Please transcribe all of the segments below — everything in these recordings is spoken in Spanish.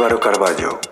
Álvaro Carballo.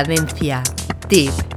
Cadencia. Tip.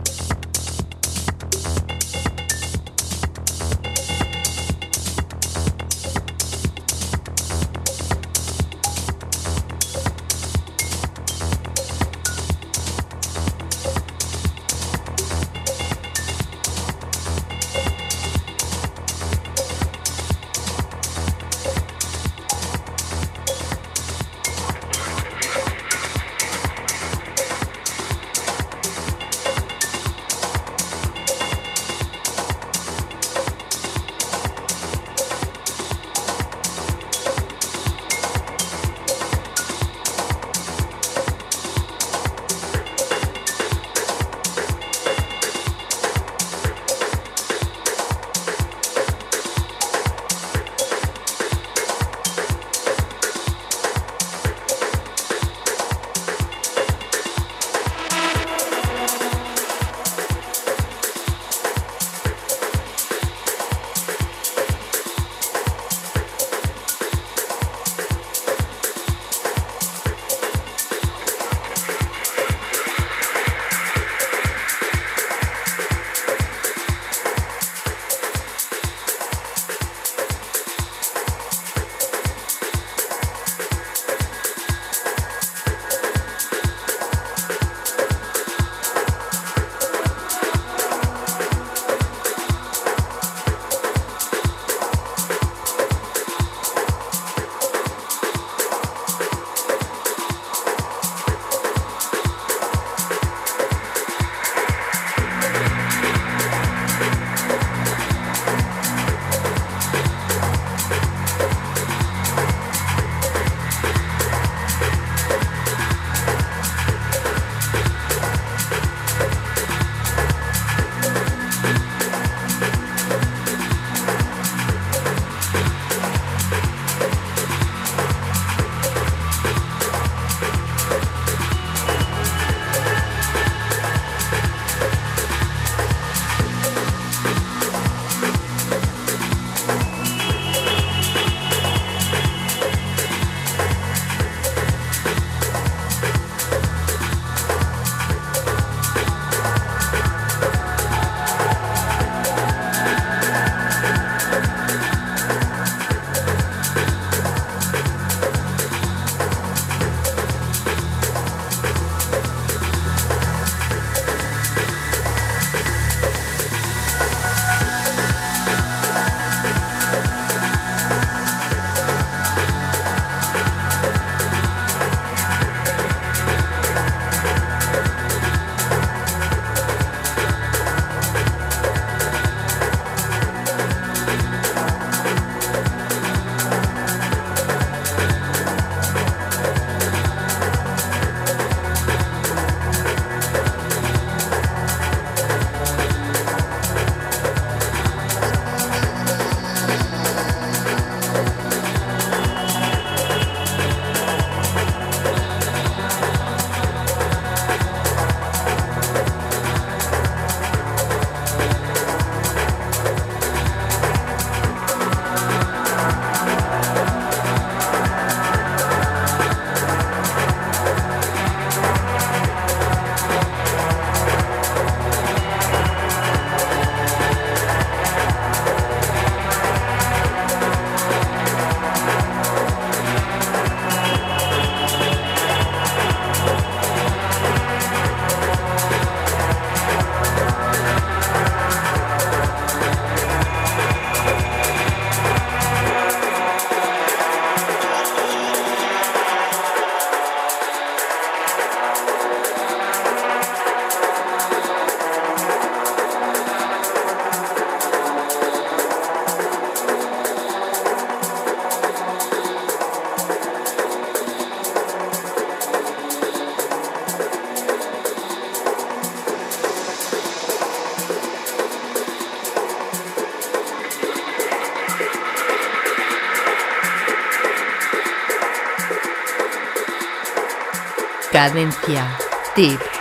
Cadencia. Tip.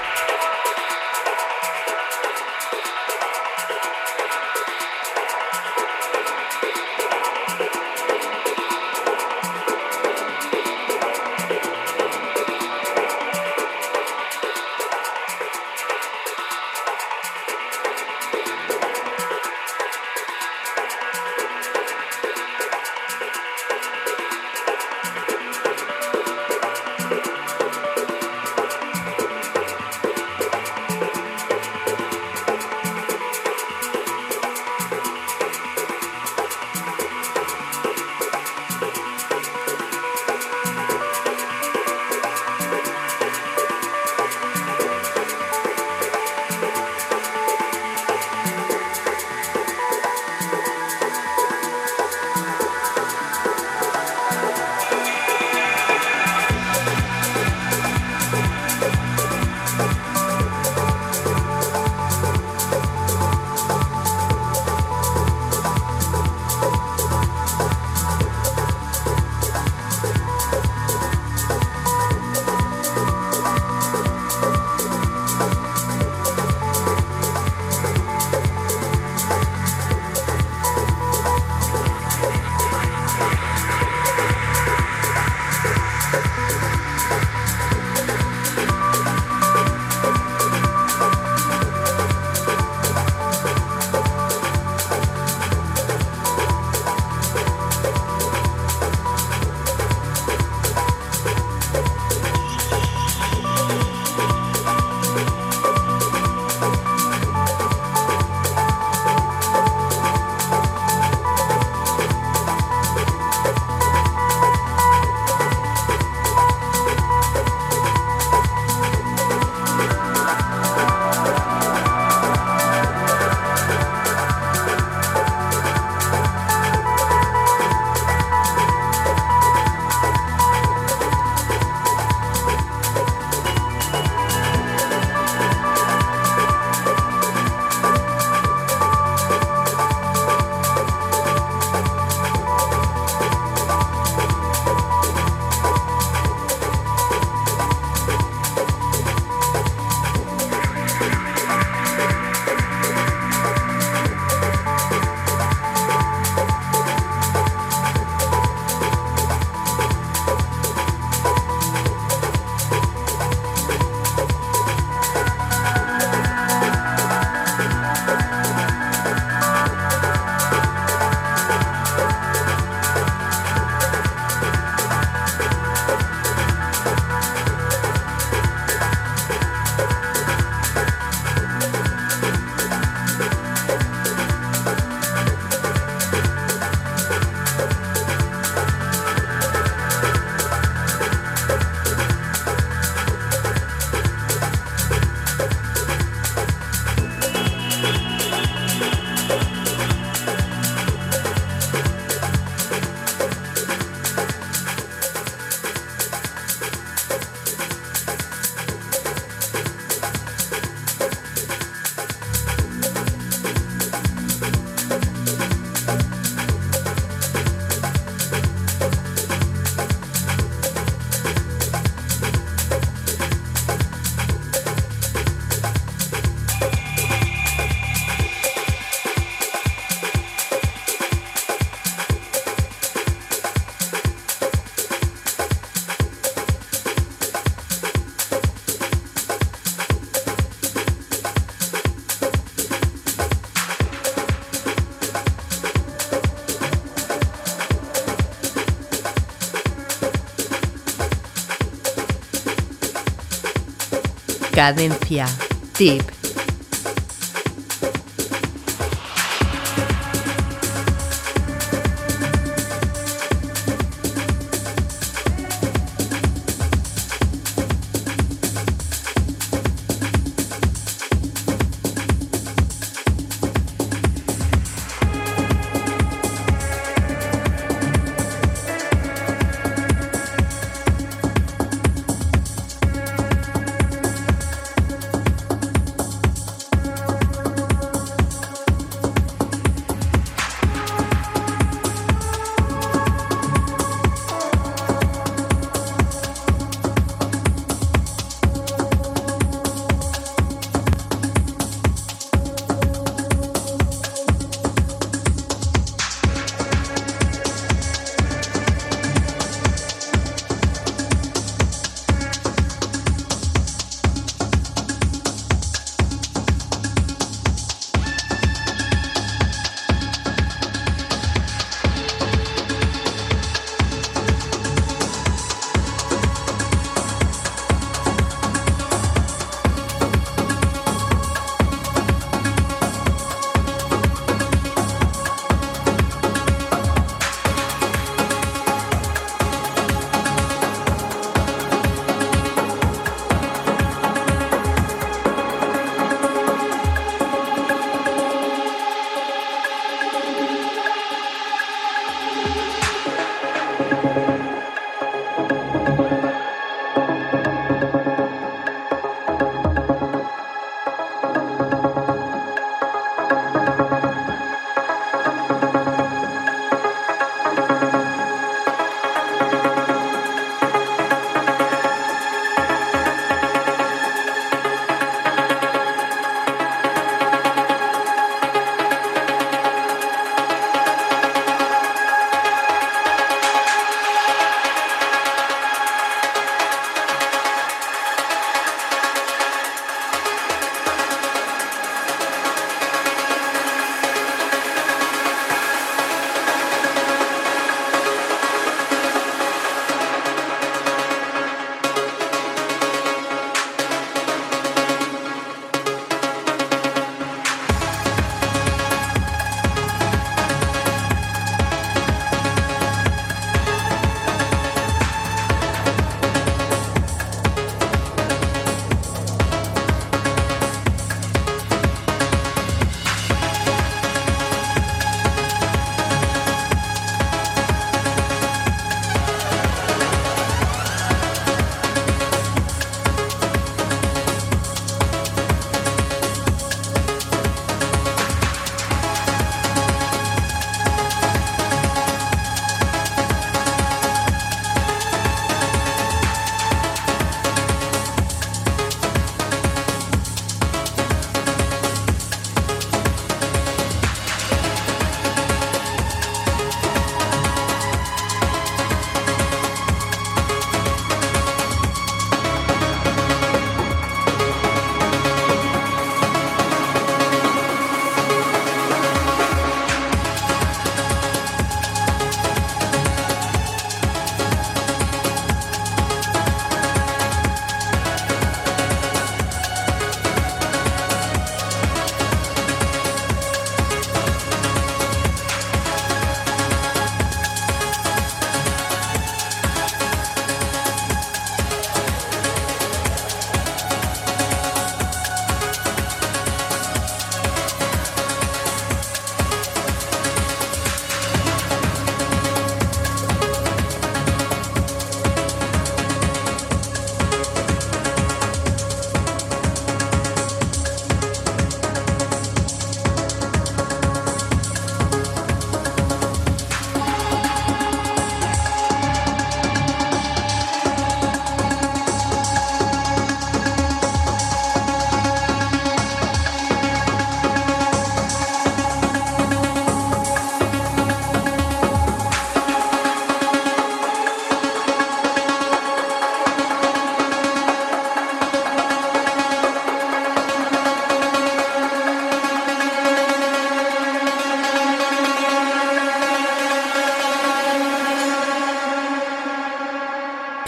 Cadencia. Tip.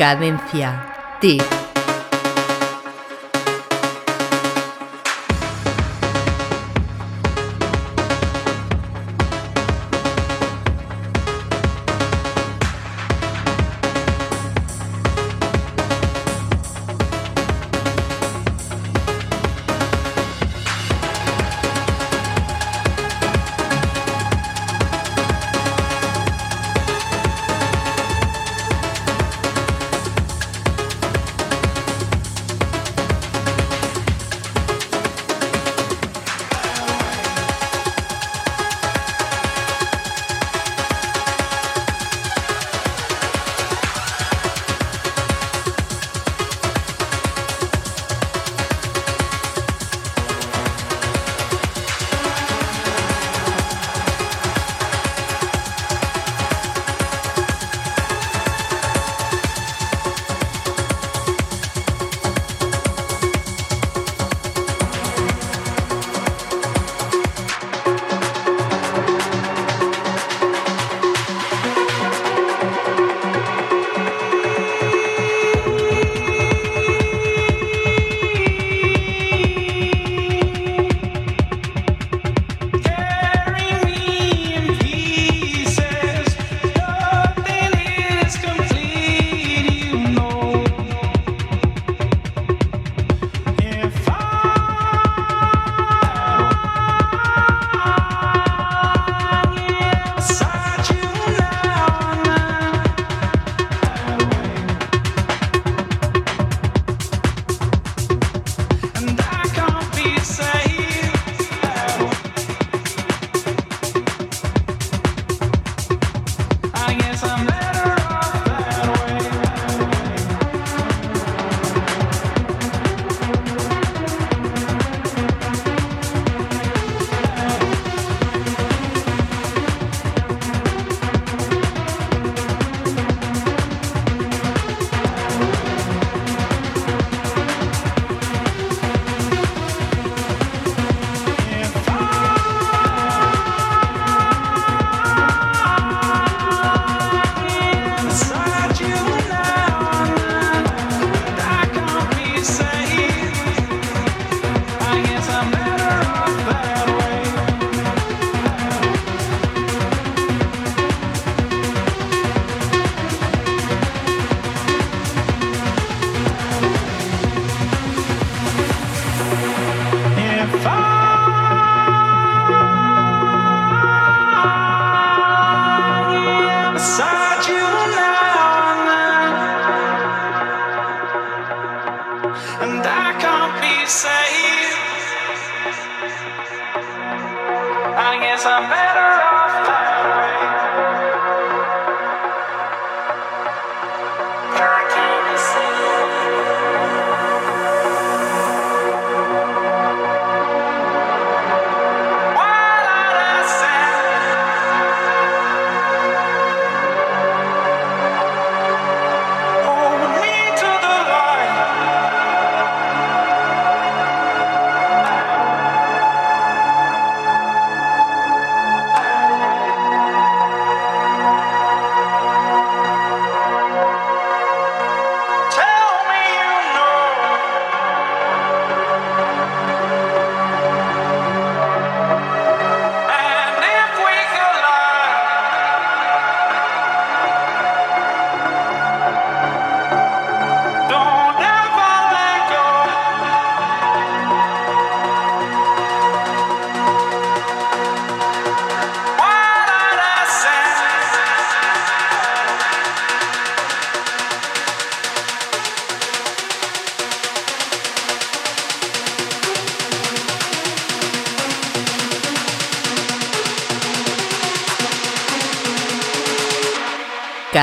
Cadencia. Tip. a better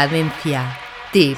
Cadencia. Tip.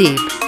Tip.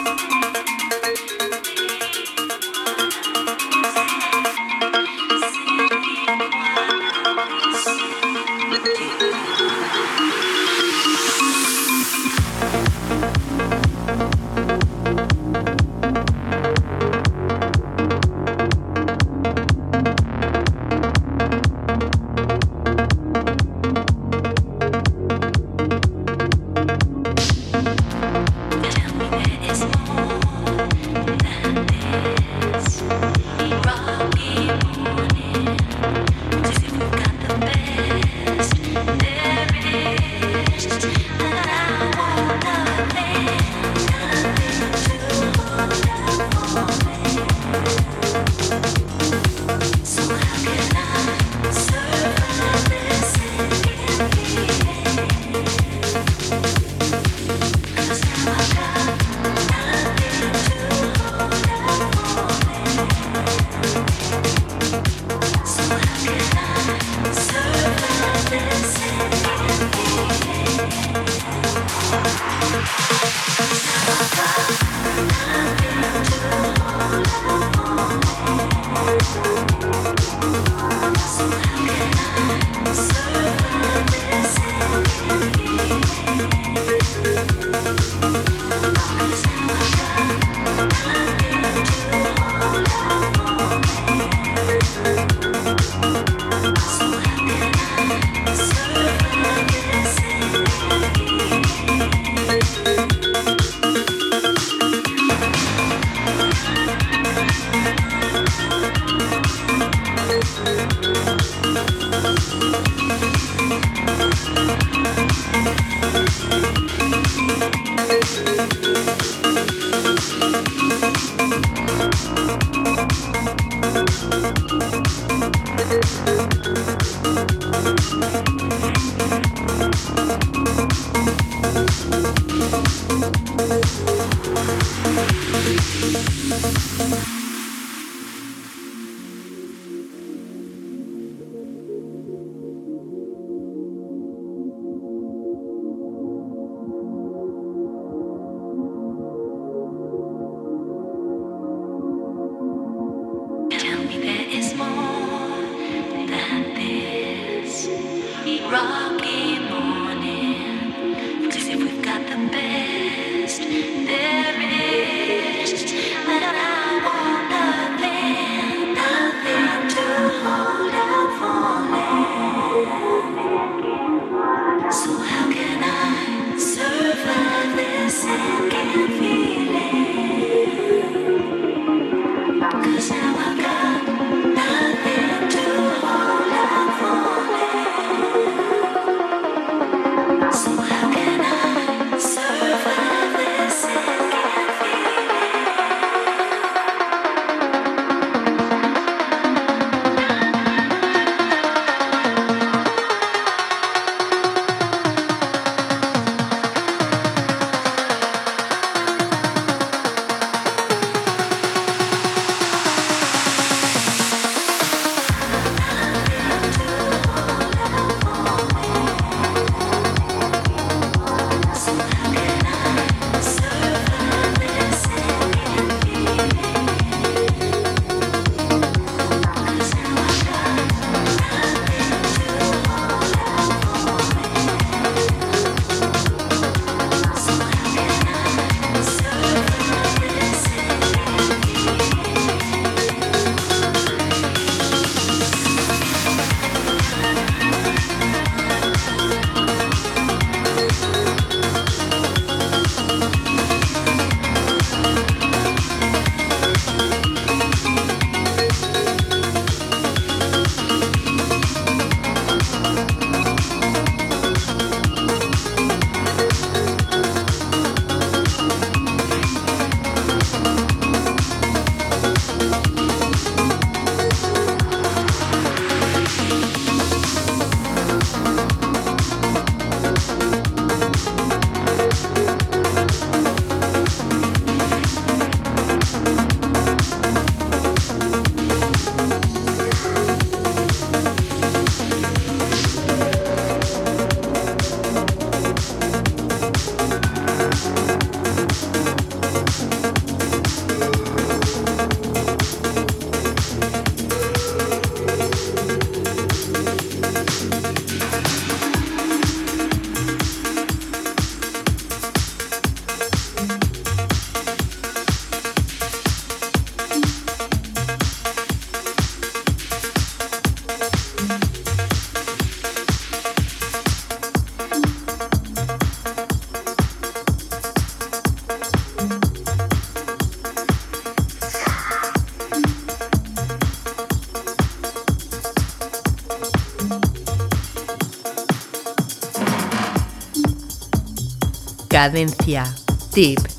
Cadencia. Tip.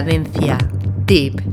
Cadencia. Tip.